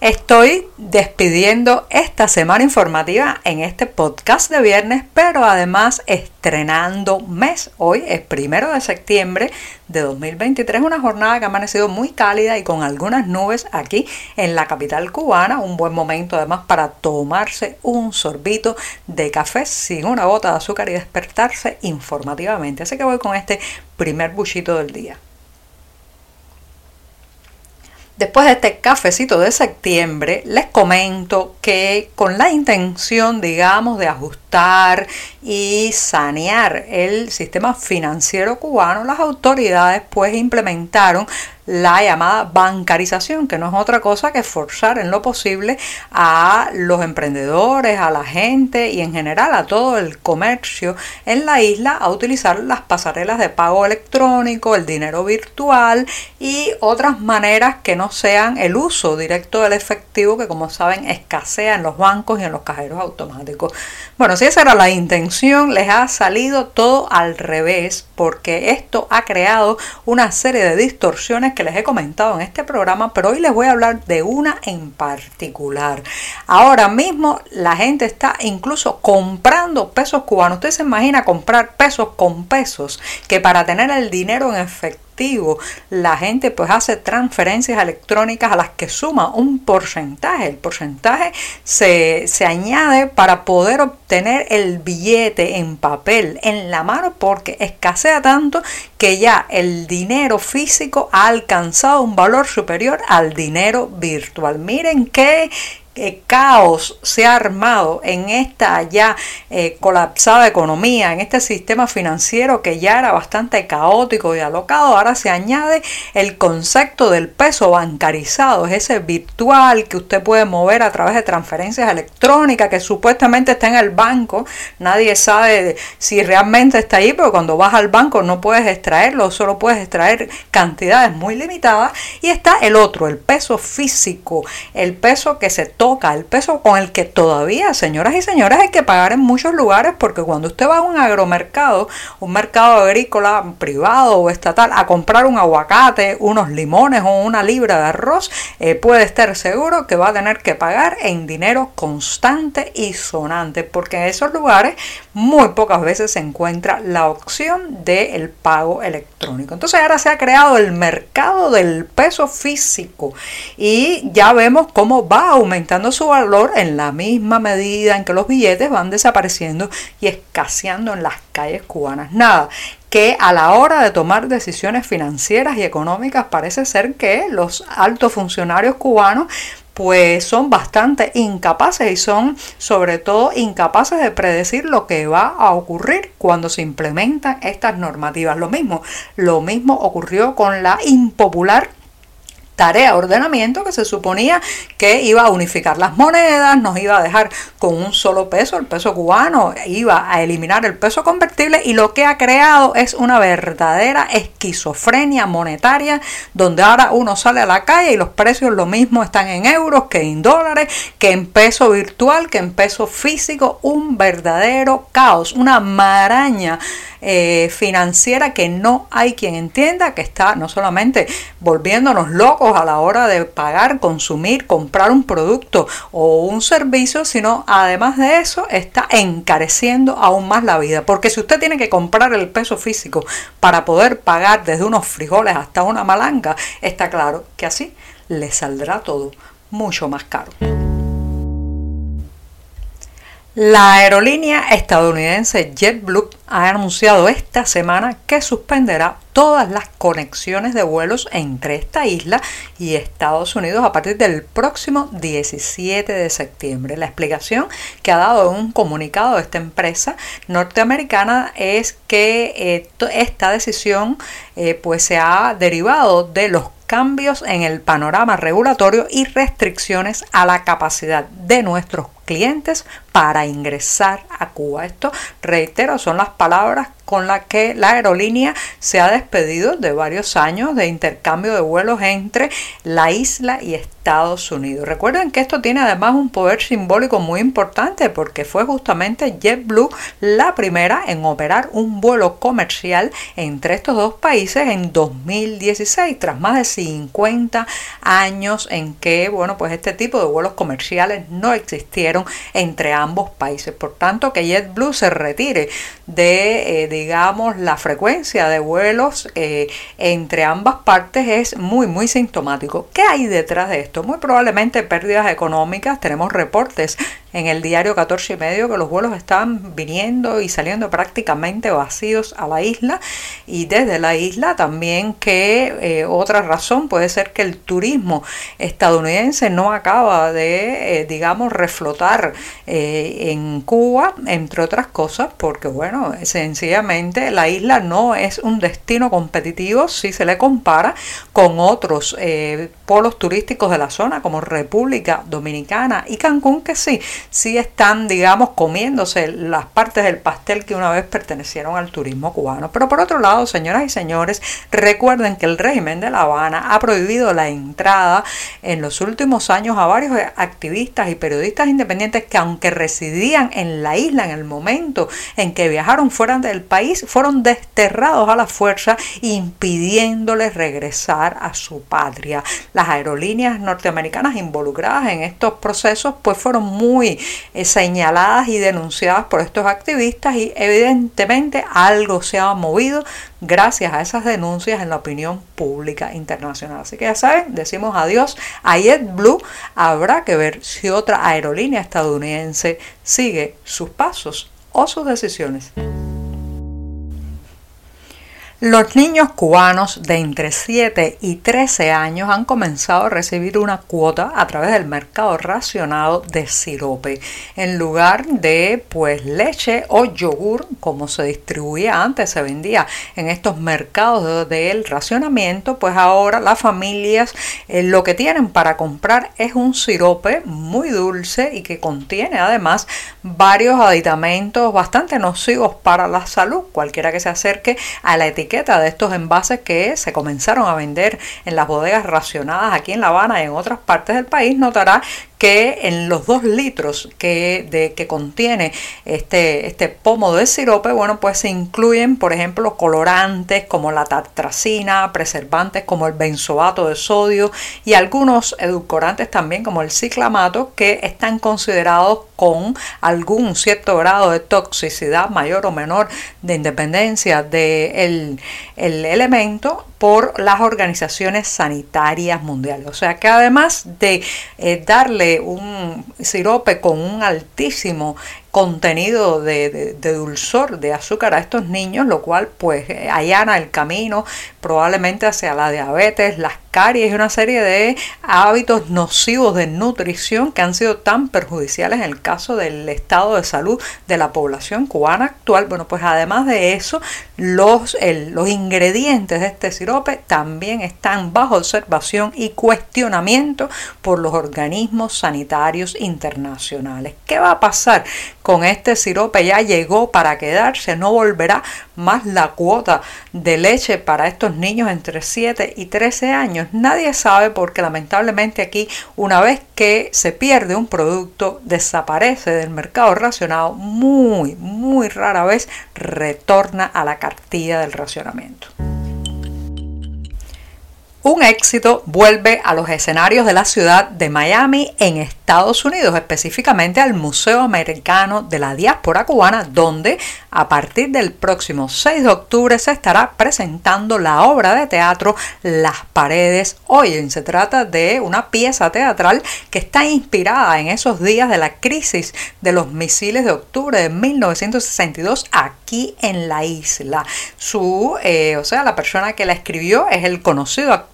Estoy despidiendo esta semana informativa en este podcast de viernes, pero además estrenando mes. Hoy es primero de septiembre de 2023, una jornada que ha amanecido muy cálida y con algunas nubes aquí en la capital cubana. Un buen momento además para tomarse un sorbito de café sin una gota de azúcar y despertarse informativamente. Así que voy con este primer buchito del día. Después de este cafecito de septiembre, les comento que con la intención, digamos, de ajustar y sanear el sistema financiero cubano, las autoridades pues implementaron la llamada bancarización, que no es otra cosa que forzar en lo posible a los emprendedores, a la gente y en general a todo el comercio en la isla a utilizar las pasarelas de pago electrónico, el dinero virtual y otras maneras que no sean el uso directo del efectivo que como saben escasea en los bancos y en los cajeros automáticos. Bueno, si esa era la intención, les ha salido todo al revés porque esto ha creado una serie de distorsiones que les he comentado en este programa, pero hoy les voy a hablar de una en particular. Ahora mismo la gente está incluso comprando pesos cubanos. Usted se imagina comprar pesos con pesos, que para tener el dinero en efectivo la gente pues hace transferencias electrónicas a las que suma un porcentaje. El porcentaje se, se añade para poder obtener el billete en papel, en la mano, porque escasea tanto que ya el dinero físico ha alcanzado un valor superior al dinero virtual. Miren qué caos se ha armado en esta ya eh, colapsada economía, en este sistema financiero que ya era bastante caótico y alocado, ahora se añade el concepto del peso bancarizado, es ese virtual que usted puede mover a través de transferencias electrónicas que supuestamente está en el banco, nadie sabe si realmente está ahí, pero cuando vas al banco no puedes extraerlo, solo puedes extraer cantidades muy limitadas y está el otro, el peso físico, el peso que se toca, el peso con el que todavía, señoras y señores, hay que pagar en muchos lugares porque cuando usted va a un agromercado, un mercado agrícola privado o estatal, a comprar un aguacate, unos limones o una libra de arroz, eh, puede estar seguro que va a tener que pagar en dinero constante y sonante porque en esos lugares muy pocas veces se encuentra la opción del pago electrónico. Entonces ahora se ha creado el mercado del peso físico y ya vemos cómo va aumentando su valor en la misma medida en que los billetes van desapareciendo y escaseando en las calles cubanas. Nada, que a la hora de tomar decisiones financieras y económicas parece ser que los altos funcionarios cubanos pues son bastante incapaces y son sobre todo incapaces de predecir lo que va a ocurrir cuando se implementan estas normativas. Lo mismo, lo mismo ocurrió con la impopular tarea ordenamiento que se suponía que iba a unificar las monedas, nos iba a dejar con un solo peso, el peso cubano, iba a eliminar el peso convertible y lo que ha creado es una verdadera esquizofrenia monetaria donde ahora uno sale a la calle y los precios lo mismo están en euros que en dólares, que en peso virtual, que en peso físico, un verdadero caos, una maraña eh, financiera que no hay quien entienda, que está no solamente volviéndonos locos a la hora de pagar, consumir, comprar un producto o un servicio, sino además de eso está encareciendo aún más la vida. Porque si usted tiene que comprar el peso físico para poder pagar desde unos frijoles hasta una malanga, está claro que así le saldrá todo mucho más caro. La aerolínea estadounidense JetBlue ha anunciado esta semana que suspenderá todas las conexiones de vuelos entre esta isla y Estados Unidos a partir del próximo 17 de septiembre. La explicación que ha dado un comunicado de esta empresa norteamericana es que eh, esta decisión eh, pues se ha derivado de los cambios en el panorama regulatorio y restricciones a la capacidad de nuestros clientes para ingresar a Cuba. Esto, reitero, son las palabras con las que la aerolínea se ha despedido de varios años de intercambio de vuelos entre la isla y Estados Unidos. Recuerden que esto tiene además un poder simbólico muy importante porque fue justamente JetBlue la primera en operar un vuelo comercial entre estos dos países en 2016, tras más de 50 años en que, bueno, pues este tipo de vuelos comerciales no existieron entre ambos países. Por tanto, que JetBlue se retire de, eh, digamos, la frecuencia de vuelos eh, entre ambas partes es muy, muy sintomático. ¿Qué hay detrás de esto? Muy probablemente pérdidas económicas. Tenemos reportes en el diario 14 y medio que los vuelos están viniendo y saliendo prácticamente vacíos a la isla y desde la isla también que eh, otra razón puede ser que el turismo estadounidense no acaba de digamos reflotar en Cuba entre otras cosas porque bueno sencillamente la isla no es un destino competitivo si se le compara con otros eh, polos turísticos de la zona como República Dominicana y Cancún que sí, sí están digamos comiéndose las partes del pastel que una vez pertenecieron al turismo cubano. Pero por otro lado, señoras y señores, recuerden que el régimen de La Habana ha prohibido la entrada en los últimos años a varios activistas y periodistas independientes que aunque residían en la isla en el momento en que viajaron fuera del país fueron desterrados a la fuerza impidiéndoles regresar a su patria. Las aerolíneas norteamericanas involucradas en estos procesos pues fueron muy eh, señaladas y denunciadas por estos activistas y evidentemente algo se ha movido gracias a esas denuncias en la opinión pública internacional. Así que ya saben, decimos adiós a JetBlue. Habrá que ver si otra aerolínea estadounidense sigue sus pasos o sus decisiones. Los niños cubanos de entre 7 y 13 años han comenzado a recibir una cuota a través del mercado racionado de sirope. En lugar de pues leche o yogur como se distribuía antes, se vendía en estos mercados del racionamiento, pues ahora las familias eh, lo que tienen para comprar es un sirope muy dulce y que contiene además varios aditamentos bastante nocivos para la salud. Cualquiera que se acerque a la etiqueta de estos envases que se comenzaron a vender en las bodegas racionadas aquí en La Habana y en otras partes del país, notará que en los dos litros que, de, que contiene este, este pomo de sirope, bueno, pues se incluyen, por ejemplo, colorantes como la tartracina, preservantes como el benzoato de sodio y algunos edulcorantes también como el ciclamato que están considerados con algún cierto grado de toxicidad mayor o menor de independencia del el elemento por las organizaciones sanitarias mundiales. O sea que además de eh, darle un sirope con un altísimo contenido de, dulzor, de azúcar a estos niños, lo cual pues allana el camino probablemente hacia la diabetes, las caries y una serie de hábitos nocivos de nutrición que han sido tan perjudiciales en el caso del estado de salud de la población cubana actual. Bueno, pues además de eso, los, los ingredientes de este sirope también están bajo observación y cuestionamiento por los organismos sanitarios internacionales. ¿Qué va a pasar con este sirope ya llegó para quedarse, no volverá más la cuota de leche para estos niños entre 7 y 13 años. Nadie sabe porque lamentablemente aquí una vez que se pierde un producto desaparece del mercado racionado, muy, muy rara vez retorna a la cartilla del racionamiento. Un éxito vuelve a los escenarios de la ciudad de Miami en Estados Unidos, específicamente al Museo Americano de la Diáspora Cubana, donde a partir del próximo 6 de octubre se estará presentando la obra de teatro Las Paredes Oyen. Se trata de una pieza teatral que está inspirada en esos días de la crisis de los misiles de octubre de 1962 aquí en la isla. Su, eh, o sea, la persona que la escribió es el conocido actor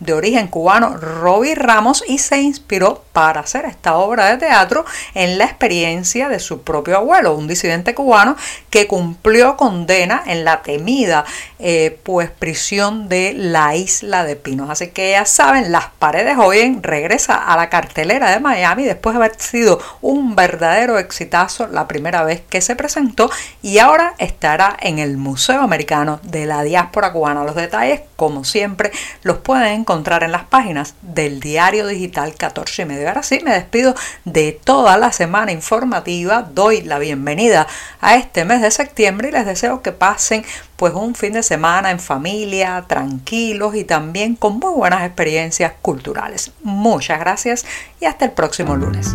de origen cubano Robbie Ramos y se inspiró para hacer esta obra de teatro en la experiencia de su propio abuelo, un disidente cubano que cumplió condena en la temida eh, pues prisión de la isla de Pinos. Así que ya saben, Las Paredes Oyen regresa a la cartelera de Miami después de haber sido un verdadero exitazo la primera vez que se presentó y ahora estará en el Museo Americano de la Diáspora Cubana. Los detalles, como siempre, los pueden encontrar en las páginas del diario digital 14 y medio. Ahora sí, me despido de toda la semana informativa. Doy la bienvenida a este mes de septiembre y les deseo que pasen pues un fin de semana en familia, tranquilos y también con muy buenas experiencias culturales. Muchas gracias y hasta el próximo lunes.